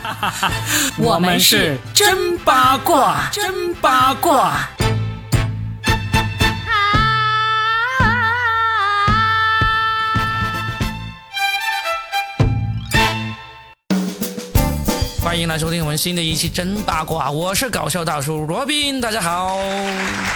我们是真八卦，真八卦。欢迎来收听我们新的一期真八卦，我是搞笑大叔罗宾，大家好，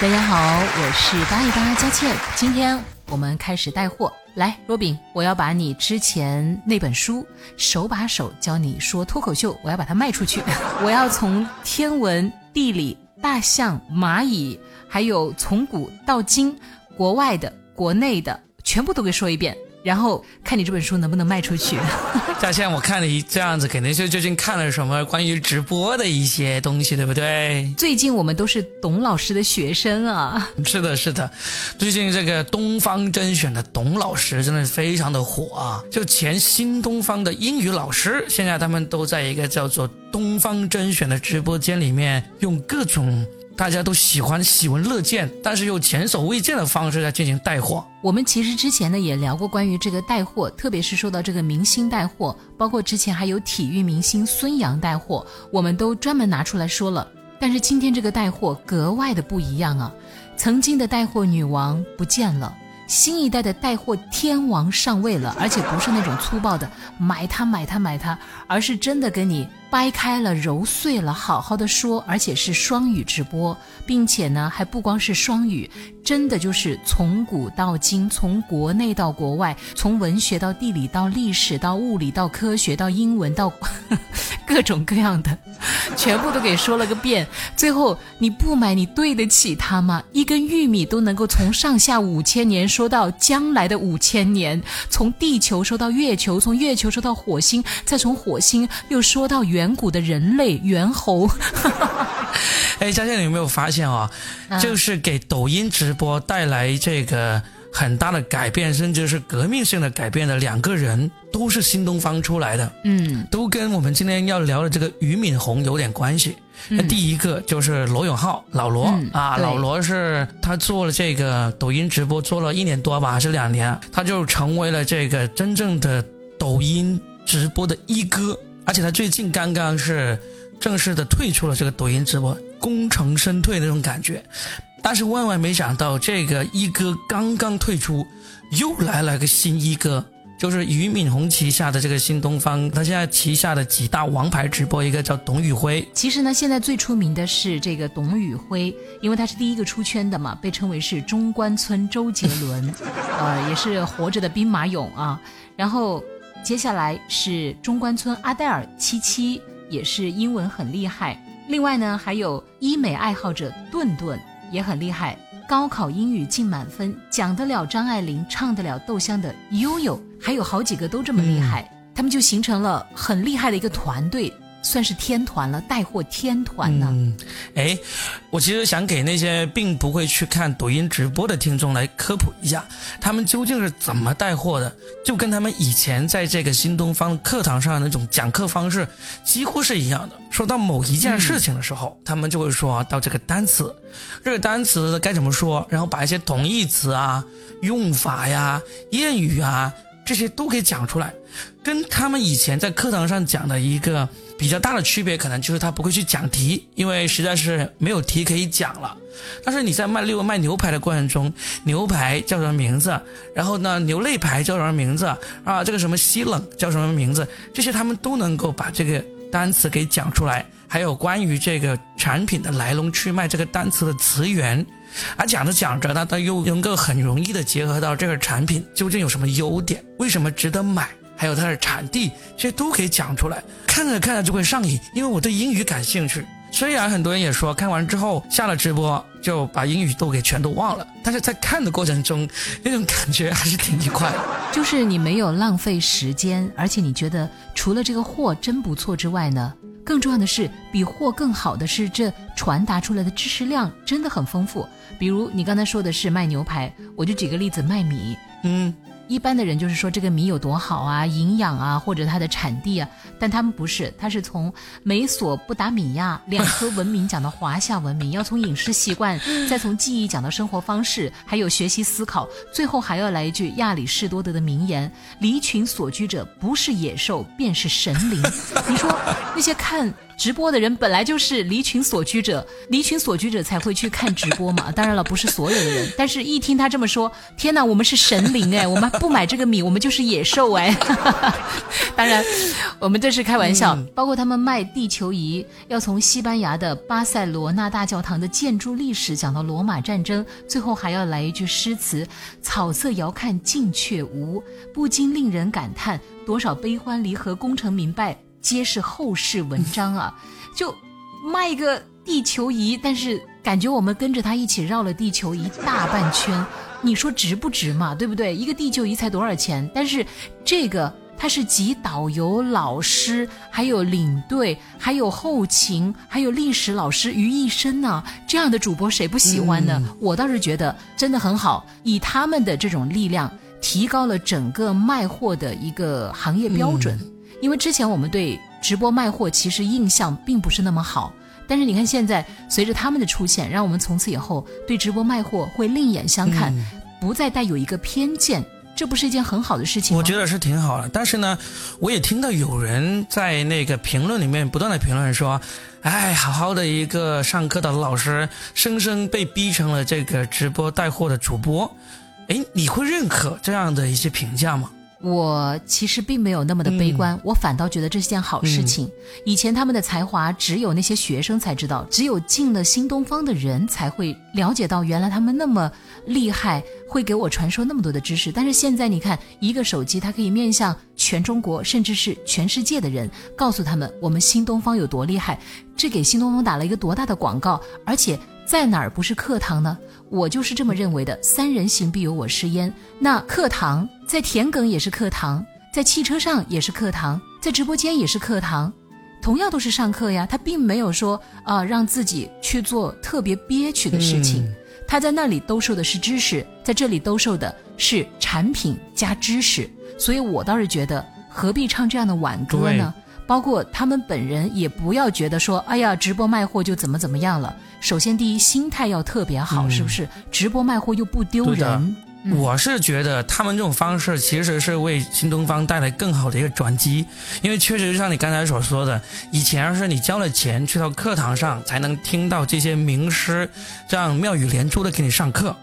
大家好，我是八一八佳倩，今天我们开始带货。来，若饼，我要把你之前那本书《手把手教你说脱口秀》，我要把它卖出去。我要从天文、地理、大象、蚂蚁，还有从古到今，国外的、国内的，全部都给说一遍。然后看你这本书能不能卖出去。佳倩，我看你这样子，肯定是最近看了什么关于直播的一些东西，对不对？最近我们都是董老师的学生啊。是的，是的。最近这个东方甄选的董老师真的是非常的火啊！就前新东方的英语老师，现在他们都在一个叫做东方甄选的直播间里面，用各种。大家都喜欢喜闻乐见，但是又前所未见的方式在进行带货。我们其实之前呢也聊过关于这个带货，特别是说到这个明星带货，包括之前还有体育明星孙杨带货，我们都专门拿出来说了。但是今天这个带货格外的不一样啊！曾经的带货女王不见了。新一代的带货天王上位了，而且不是那种粗暴的买它买它买它，而是真的跟你掰开了揉碎了，好好的说，而且是双语直播，并且呢还不光是双语，真的就是从古到今，从国内到国外，从文学到地理到历史到物理到科学到英文到 各种各样的，全部都给说了个遍。最后你不买，你对得起他吗？一根玉米都能够从上下五千年。说到将来的五千年，从地球说到月球，从月球说到火星，再从火星又说到远古的人类猿猴。哎，佳倩，你有没有发现啊？就是给抖音直播带来这个。很大的改变，甚至是革命性的改变的两个人，都是新东方出来的，嗯，都跟我们今天要聊的这个俞敏洪有点关系。那第一个就是罗永浩，老罗啊，老罗是他做了这个抖音直播做了一年多吧，还是两年，他就成为了这个真正的抖音直播的一哥，而且他最近刚刚是正式的退出了这个抖音直播，功成身退那种感觉。但是万万没想到，这个一哥刚刚退出，又来了个新一哥，就是俞敏洪旗下的这个新东方。他现在旗下的几大王牌直播，一个叫董宇辉。其实呢，现在最出名的是这个董宇辉，因为他是第一个出圈的嘛，被称为是中关村周杰伦，呃，也是活着的兵马俑啊。然后接下来是中关村阿黛尔七七，也是英文很厉害。另外呢，还有医美爱好者顿顿。也很厉害，高考英语进满分，讲得了张爱玲，唱得了窦香的悠悠，还有好几个都这么厉害，他们就形成了很厉害的一个团队。算是天团了，带货天团呢。嗯，哎，我其实想给那些并不会去看抖音直播的听众来科普一下，他们究竟是怎么带货的，就跟他们以前在这个新东方课堂上那种讲课方式几乎是一样的。说到某一件事情的时候，他们就会说到这个单词，这个单词该怎么说，然后把一些同义词啊、用法呀、谚语啊这些都给讲出来，跟他们以前在课堂上讲的一个。比较大的区别可能就是他不会去讲题，因为实在是没有题可以讲了。但是你在卖例如卖牛排的过程中，牛排叫什么名字？然后呢，牛肋排叫什么名字？啊，这个什么西冷叫什么名字？这些他们都能够把这个单词给讲出来。还有关于这个产品的来龙去脉，这个单词的词源，而讲着讲着呢，他又能够很容易的结合到这个产品究竟有什么优点，为什么值得买？还有它的产地，这些都可以讲出来，看着看着就会上瘾。因为我对英语感兴趣，虽然很多人也说看完之后下了直播就把英语都给全都忘了，但是在看的过程中，那种感觉还是挺愉快。就是你没有浪费时间，而且你觉得除了这个货真不错之外呢，更重要的是比货更好的是这传达出来的知识量真的很丰富。比如你刚才说的是卖牛排，我就举个例子卖米，嗯。一般的人就是说这个米有多好啊，营养啊，或者它的产地啊，但他们不是，他是从美索不达米亚两颗文明讲到华夏文明，要从饮食习惯，再从记忆讲到生活方式，还有学习思考，最后还要来一句亚里士多德的名言：离群所居者，不是野兽便是神灵。你说那些看。直播的人本来就是离群所居者，离群所居者才会去看直播嘛。当然了，不是所有的人，但是一听他这么说，天哪，我们是神灵哎，我们不买这个米，我们就是野兽哎。当然，我们这是开玩笑。包括他们卖地球仪，要从西班牙的巴塞罗那大教堂的建筑历史讲到罗马战争，最后还要来一句诗词：草色遥看近却无，不禁令人感叹，多少悲欢离合功成名败。皆是后世文章啊，就卖一个地球仪，但是感觉我们跟着他一起绕了地球一大半圈，你说值不值嘛？对不对？一个地球仪才多少钱？但是这个它是集导游、老师，还有领队，还有后勤，还有历史老师于一身呢。这样的主播谁不喜欢呢？我倒是觉得真的很好，以他们的这种力量，提高了整个卖货的一个行业标准。因为之前我们对直播卖货其实印象并不是那么好，但是你看现在随着他们的出现，让我们从此以后对直播卖货会另眼相看，不再带有一个偏见，这不是一件很好的事情吗？我觉得是挺好的，但是呢，我也听到有人在那个评论里面不断的评论说，哎，好好的一个上课的老师，生生被逼成了这个直播带货的主播，哎，你会认可这样的一些评价吗？我其实并没有那么的悲观，我反倒觉得这是件好事情。以前他们的才华只有那些学生才知道，只有进了新东方的人才会了解到，原来他们那么厉害，会给我传授那么多的知识。但是现在你看，一个手机它可以面向全中国，甚至是全世界的人，告诉他们我们新东方有多厉害，这给新东方打了一个多大的广告，而且。在哪儿不是课堂呢？我就是这么认为的。三人行必有我师焉。那课堂在田埂也是课堂，在汽车上也是课堂，在直播间也是课堂，同样都是上课呀。他并没有说啊让自己去做特别憋屈的事情。他在那里兜售的是知识，在这里兜售的是产品加知识。所以我倒是觉得何必唱这样的挽歌呢？包括他们本人也不要觉得说，哎呀，直播卖货就怎么怎么样了。首先，第一，心态要特别好，是不是？直播卖货又不丢人。我是觉得他们这种方式其实是为新东方带来更好的一个转机，因为确实就像你刚才所说的，以前是你交了钱去到课堂上才能听到这些名师这样妙语连珠的给你上课，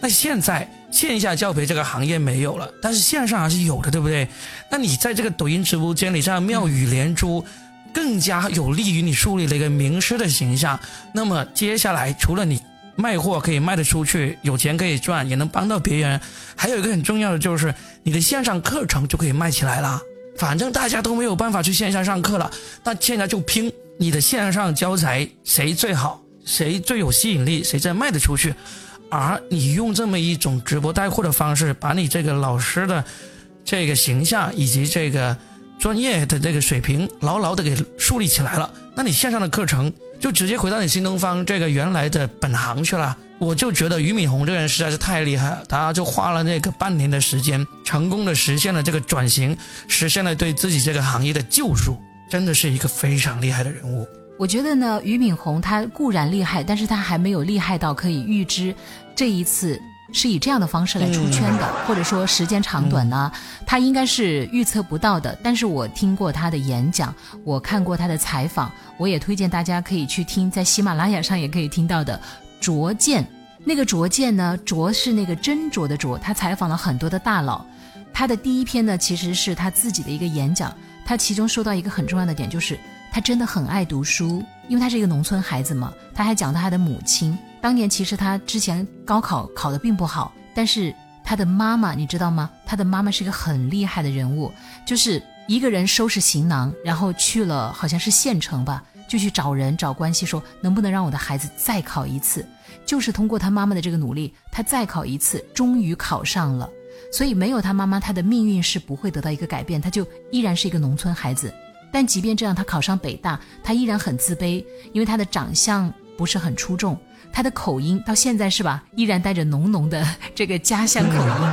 那现在。线下教培这个行业没有了，但是线上还是有的，对不对？那你在这个抖音直播间里这样妙语连珠，更加有利于你树立了一个名师的形象。那么接下来，除了你卖货可以卖得出去，有钱可以赚，也能帮到别人，还有一个很重要的就是你的线上课程就可以卖起来了。反正大家都没有办法去线下上课了，那现在就拼你的线上教材谁最好，谁最有吸引力，谁再卖得出去。而你用这么一种直播带货的方式，把你这个老师的这个形象以及这个专业的这个水平牢牢的给树立起来了，那你线上的课程就直接回到你新东方这个原来的本行去了。我就觉得俞敏洪这个人实在是太厉害了，他就花了那个半年的时间，成功的实现了这个转型，实现了对自己这个行业的救赎，真的是一个非常厉害的人物。我觉得呢，俞敏洪他固然厉害，但是他还没有厉害到可以预知这一次是以这样的方式来出圈的，或者说时间长短呢，他应该是预测不到的。但是我听过他的演讲，我看过他的采访，我也推荐大家可以去听，在喜马拉雅上也可以听到的。卓见，那个卓见呢，卓是那个斟酌的酌，他采访了很多的大佬。他的第一篇呢，其实是他自己的一个演讲，他其中说到一个很重要的点就是。他真的很爱读书，因为他是一个农村孩子嘛。他还讲到他的母亲，当年其实他之前高考考得并不好，但是他的妈妈你知道吗？他的妈妈是一个很厉害的人物，就是一个人收拾行囊，然后去了好像是县城吧，就去找人找关系，说能不能让我的孩子再考一次。就是通过他妈妈的这个努力，他再考一次，终于考上了。所以没有他妈妈，他的命运是不会得到一个改变，他就依然是一个农村孩子。但即便这样，他考上北大，他依然很自卑，因为他的长相不是很出众，他的口音到现在是吧，依然带着浓浓的 这个家乡口音。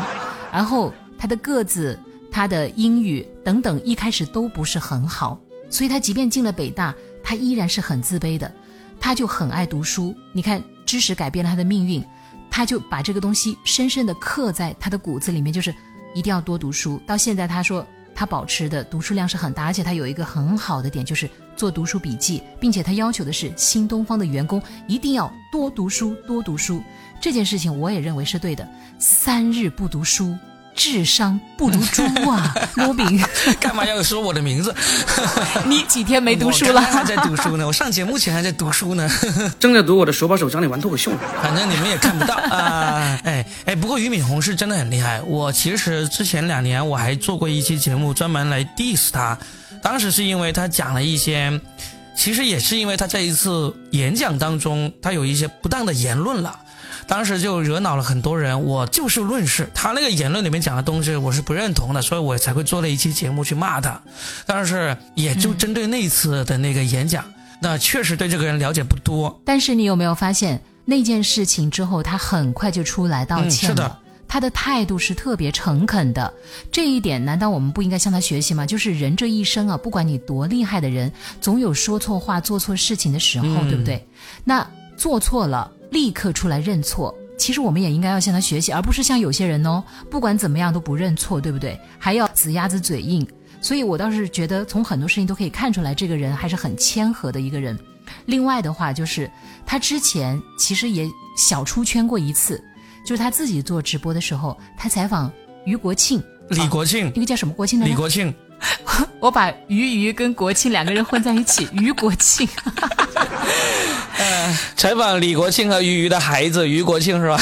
然后他的个子、他的英语等等一开始都不是很好，所以他即便进了北大，他依然是很自卑的。他就很爱读书，你看，知识改变了他的命运，他就把这个东西深深的刻在他的骨子里面，就是一定要多读书。到现在，他说他保持的读书量是很大，而且他有一个很好的点，就是做读书笔记，并且他要求的是新东方的员工一定要多读书，多读书。这件事情我也认为是对的，三日不读书。智商不如猪啊，罗宾，干嘛要说我的名字？你几天没读书了？还在读书呢，我上节目前还在读书呢，正在读我的手把手教你玩脱口秀。反正你们也看不到啊。哎哎，不过俞敏洪是真的很厉害。我其实之前两年我还做过一期节目，专门来 diss 他。当时是因为他讲了一些，其实也是因为他在一次演讲当中，他有一些不当的言论了。当时就惹恼了很多人，我就事论事，他那个言论里面讲的东西我是不认同的，所以我才会做了一期节目去骂他。但是也就针对那次的那个演讲，那确实对这个人了解不多。但是你有没有发现那件事情之后，他很快就出来道歉了？他的态度是特别诚恳的，这一点难道我们不应该向他学习吗？就是人这一生啊，不管你多厉害的人，总有说错话、做错事情的时候，对不对？那做错了。立刻出来认错，其实我们也应该要向他学习，而不是像有些人哦，不管怎么样都不认错，对不对？还要死鸭子嘴硬。所以我倒是觉得，从很多事情都可以看出来，这个人还是很谦和的一个人。另外的话，就是他之前其实也小出圈过一次，就是他自己做直播的时候，他采访于国庆、李国庆，那个叫什么国庆呢？李国庆，我把于于跟国庆两个人混在一起，于国庆。呃，采访李国庆和于于的孩子于国庆是吧？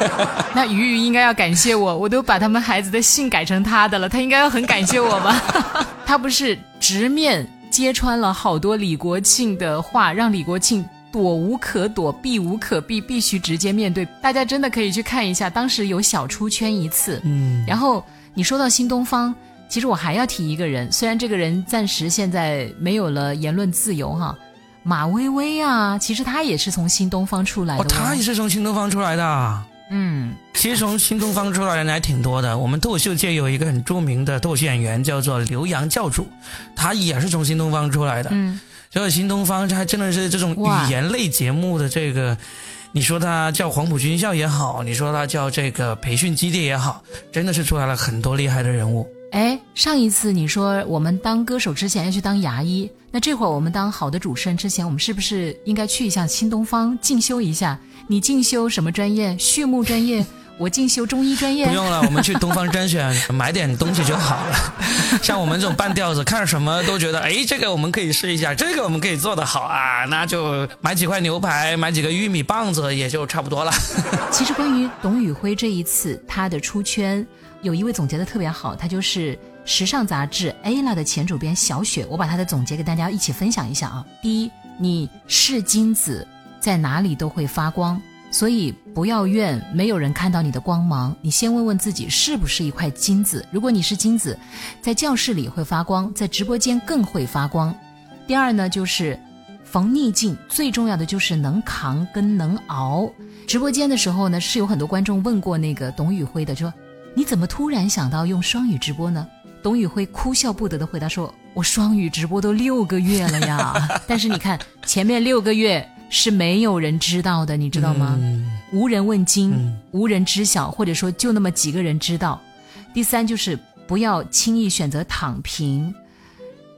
那于于应该要感谢我，我都把他们孩子的姓改成他的了，他应该要很感谢我吧？他不是直面揭穿了好多李国庆的话，让李国庆躲无可躲，避无可避，必须直接面对。大家真的可以去看一下，当时有小出圈一次。嗯，然后你说到新东方，其实我还要提一个人，虽然这个人暂时现在没有了言论自由哈。马薇薇啊，其实她也是从新东方出来的。哦，她也是从新东方出来的。嗯，其实从新东方出来的人还挺多的。我们脱口秀界有一个很著名的脱口秀演员，叫做刘洋教主，他也是从新东方出来的。嗯，所以新东方还真的是这种语言类节目的这个，你说它叫黄埔军校也好，你说它叫这个培训基地也好，真的是出来了很多厉害的人物。哎，上一次你说我们当歌手之前要去当牙医，那这会儿我们当好的主持人之前，我们是不是应该去一下新东方进修一下？你进修什么专业？畜牧专业？我进修中医专业？不用了，我们去东方甄选买点东西就好了。像我们这种半吊子，看什么都觉得，哎，这个我们可以试一下，这个我们可以做得好啊，那就买几块牛排，买几个玉米棒子，也就差不多了。其实关于董宇辉这一次他的出圈。有一位总结的特别好，他就是时尚杂志 A 啦的前主编小雪，我把他的总结给大家一起分享一下啊。第一，你是金子，在哪里都会发光，所以不要怨没有人看到你的光芒，你先问问自己是不是一块金子。如果你是金子，在教室里会发光，在直播间更会发光。第二呢，就是逢逆境最重要的就是能扛跟能熬。直播间的时候呢，是有很多观众问过那个董宇辉的，说。你怎么突然想到用双语直播呢？董宇辉哭笑不得的回答说：“我双语直播都六个月了呀，但是你看前面六个月是没有人知道的，你知道吗？无人问津，无人知晓，或者说就那么几个人知道。第三就是不要轻易选择躺平。”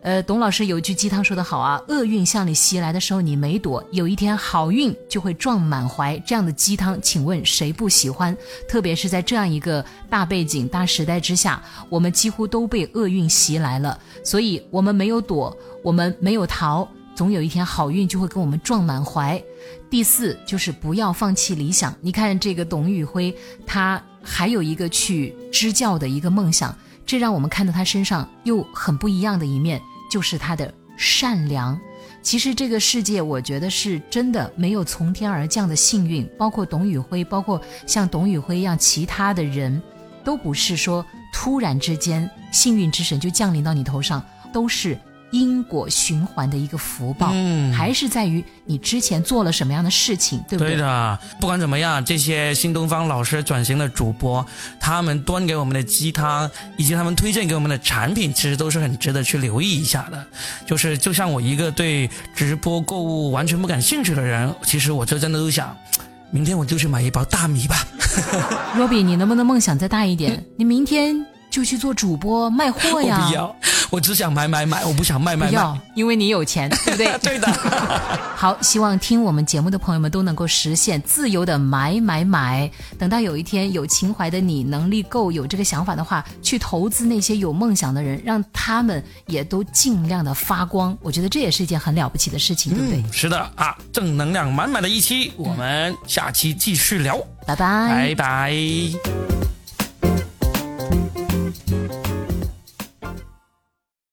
呃，董老师有句鸡汤说得好啊，厄运向你袭来的时候你没躲，有一天好运就会撞满怀。这样的鸡汤，请问谁不喜欢？特别是在这样一个大背景、大时代之下，我们几乎都被厄运袭来了，所以我们没有躲，我们没有逃，总有一天好运就会跟我们撞满怀。第四就是不要放弃理想。你看这个董宇辉，他还有一个去支教的一个梦想，这让我们看到他身上又很不一样的一面。就是他的善良。其实这个世界，我觉得是真的没有从天而降的幸运。包括董宇辉，包括像董宇辉一样其他的人，都不是说突然之间幸运之神就降临到你头上，都是因果循环的一个福报，嗯还是在于你之前做了什么样的事情，对不对？对的，不管怎么样，这些新东方老师转型的主播，他们端给我们的鸡汤，以及他们推荐给我们的产品，其实都是很值得去留意一下的。就是就像我一个对直播购物完全不感兴趣的人，其实我这真的都想，明天我就去买一包大米吧。罗比，你能不能梦想再大一点？你明天就去做主播卖货我呀！不要，我只想买买买，我不想卖卖要，因为你有钱，对不对？对的，好，希望听我们节目的朋友们都能够实现自由的买买买。等到有一天有情怀的你能力够有这个想法的话，去投资那些有梦想的人，让他们也都尽量的发光。我觉得这也是一件很了不起的事情，对不对？嗯，是的啊，正能量满满的一期，我们下期继续聊，拜拜。拜拜